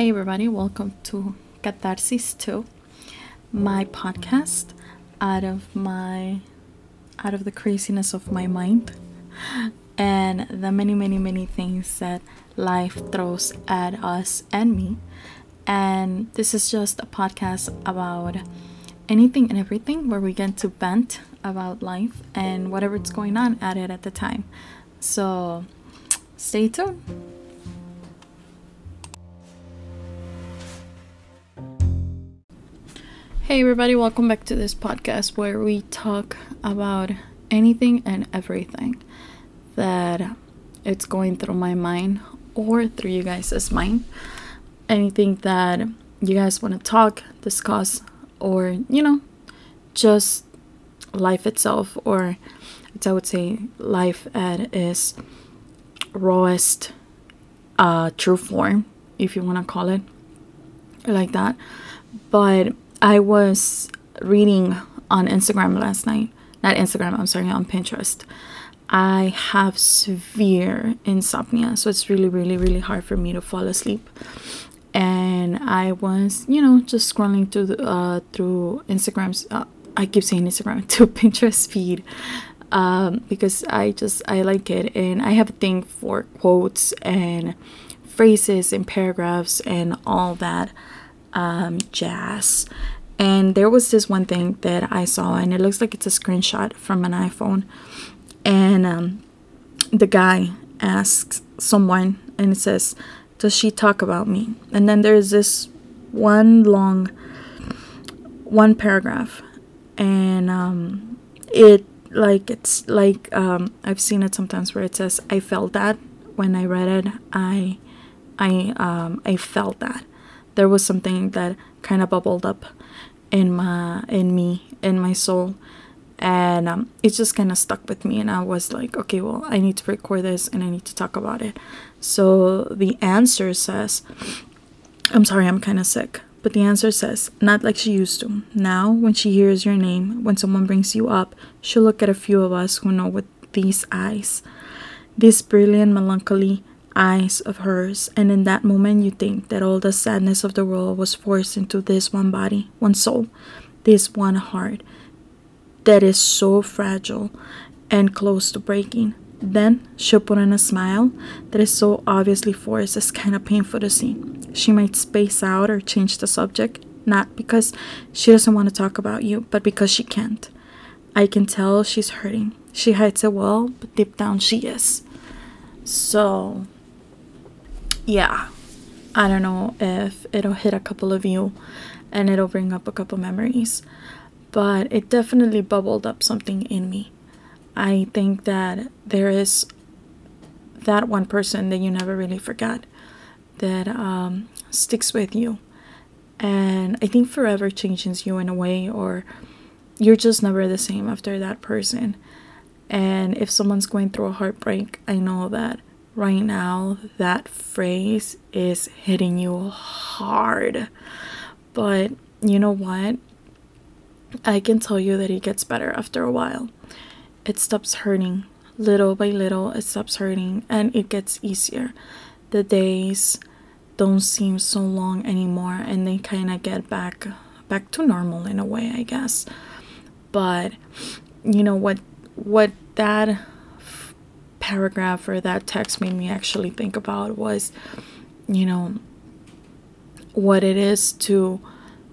Hey, everybody, welcome to Catharsis 2, my podcast out of my out of the craziness of my mind and the many, many, many things that life throws at us and me. And this is just a podcast about anything and everything where we get to vent about life and whatever's going on at it at the time. So stay tuned. Hey, everybody, welcome back to this podcast where we talk about anything and everything that it's going through my mind or through you guys' mind. Anything that you guys want to talk, discuss, or you know, just life itself, or it's I would say life at its rawest uh, true form, if you want to call it like that. But I was reading on Instagram last night. Not Instagram, I'm sorry, on Pinterest. I have severe insomnia, so it's really, really, really hard for me to fall asleep. And I was, you know, just scrolling through the, uh, through Instagram's. Uh, I keep saying Instagram to Pinterest feed um, because I just I like it, and I have a thing for quotes and phrases and paragraphs and all that um, jazz. And there was this one thing that I saw, and it looks like it's a screenshot from an iPhone. And um, the guy asks someone, and it says, Does she talk about me? And then there's this one long, one paragraph. And um, it, like, it's like, um, I've seen it sometimes where it says, I felt that when I read it. I, I, um, I felt that there was something that kind of bubbled up in my in me in my soul. And um, it just kind of stuck with me and i was like okay well i need to record this and i need to talk about it. So the answer says i'm sorry i'm kind of sick but the answer says not like she used to. Now when she hears your name when someone brings you up she'll look at a few of us who know with these eyes. This brilliant melancholy eyes of hers, and in that moment you think that all the sadness of the world was forced into this one body, one soul, this one heart that is so fragile and close to breaking. Then she'll put on a smile that is so obviously forced it's kind of painful to see. She might space out or change the subject, not because she doesn't want to talk about you, but because she can't. I can tell she's hurting. She hides it well, but deep down she is. So, yeah, I don't know if it'll hit a couple of you and it'll bring up a couple memories, but it definitely bubbled up something in me. I think that there is that one person that you never really forgot that um, sticks with you. And I think forever changes you in a way, or you're just never the same after that person. And if someone's going through a heartbreak, I know that right now that phrase is hitting you hard. But you know what? I can tell you that it gets better after a while. It stops hurting little by little, it stops hurting and it gets easier. The days don't seem so long anymore and they kind of get back back to normal in a way, I guess. But you know what what that paragraph or that text made me actually think about was, you know, what it is to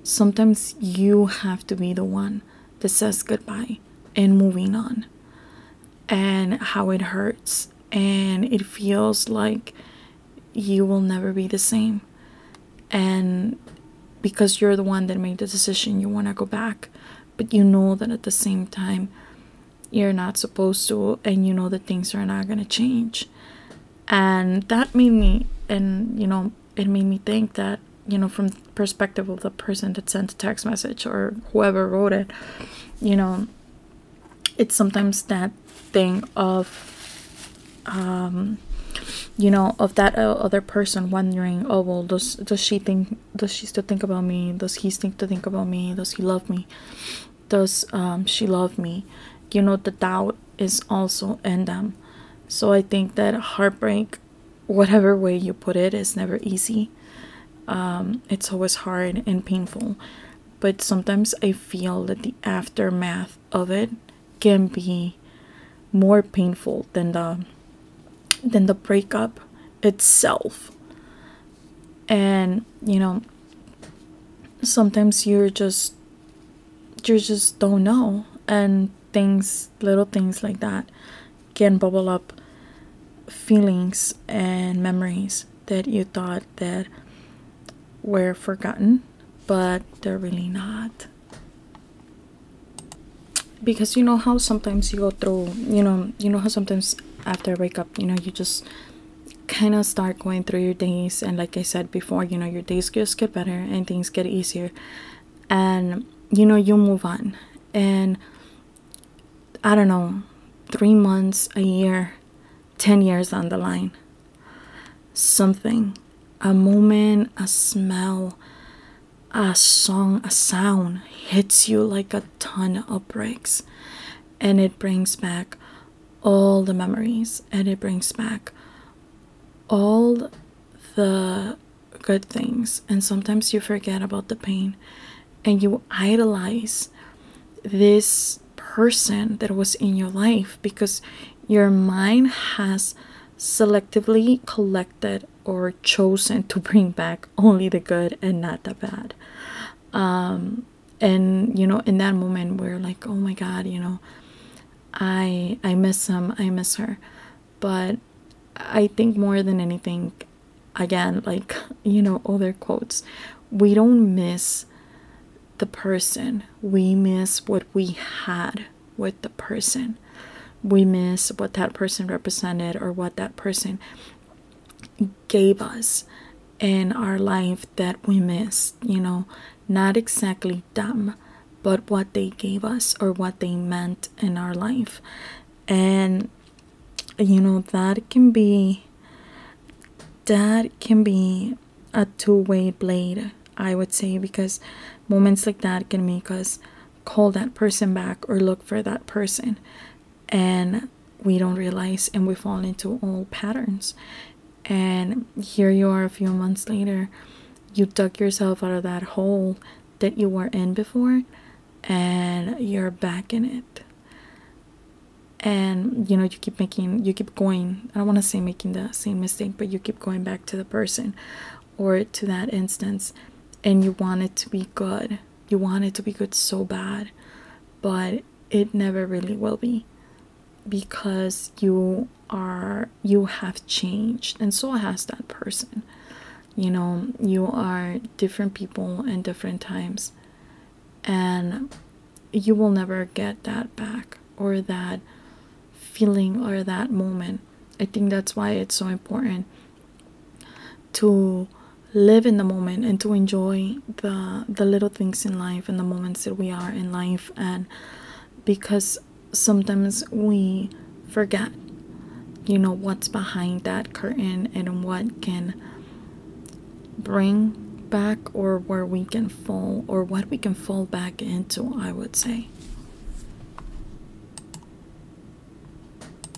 sometimes you have to be the one that says goodbye and moving on, and how it hurts, and it feels like you will never be the same. And because you're the one that made the decision, you want to go back, but you know that at the same time, you're not supposed to and you know that things are not going to change. And that made me and you know it made me think that you know from perspective of the person that sent the text message or whoever wrote it you know it's sometimes that thing of um you know of that uh, other person wondering oh well does does she think does she still think about me? Does he think to think about me? Does he love me? Does um she love me you know the doubt is also in them. So i think that heartbreak whatever way you put it is never easy. Um, it's always hard and painful. But sometimes i feel that the aftermath of it can be more painful than the than the breakup itself. And you know sometimes you're just you just don't know. And things little things like that can bubble up feelings and memories that you thought that were forgotten but they're really not. Because you know how sometimes you go through you know you know how sometimes after a breakup you know you just kind of start going through your days and like i said before you know your days just get better and things get easier. And you know you move on. And i don't know three months a year 10 years down the line. Something a moment a smell a song a sound hits you like a ton of bricks. And it brings back all the memories and it brings back all the good things. And sometimes you forget about the pain and you idolize this person that was in your life because your mind has selectively collected or chosen to bring back only the good and not the bad. Um, and you know in that moment we're like oh my god you know i i miss him i miss her. But I think more than anything, again, like, you know, other quotes, we don't miss the person, we miss what we had with the person. We miss what that person represented or what that person gave us in our life that we missed, you know, not exactly them, but what they gave us or what they meant in our life. And you know that can be that can be a two-way blade i would say because moments like that can make us call that person back or look for that person. And we don't realize and we fall into old patterns. And here you are a few months later you dug yourself out of that hole that you were in before and you're back in it. And you know you keep making you keep going. I don't want to say making the same mistake but you keep going back to the person or to that instance and you want it to be good you want it to be good so bad but it never really will be because you are you have changed and so has that person you know you are different people in different times and you will never get that back or that feeling or that moment. I think that's why it's so important to live in the moment and to enjoy the the little things in life and the moments that we are in life. And because sometimes we forget you know what's behind that curtain and what can bring back or where we can fall or what we can fall back into i would say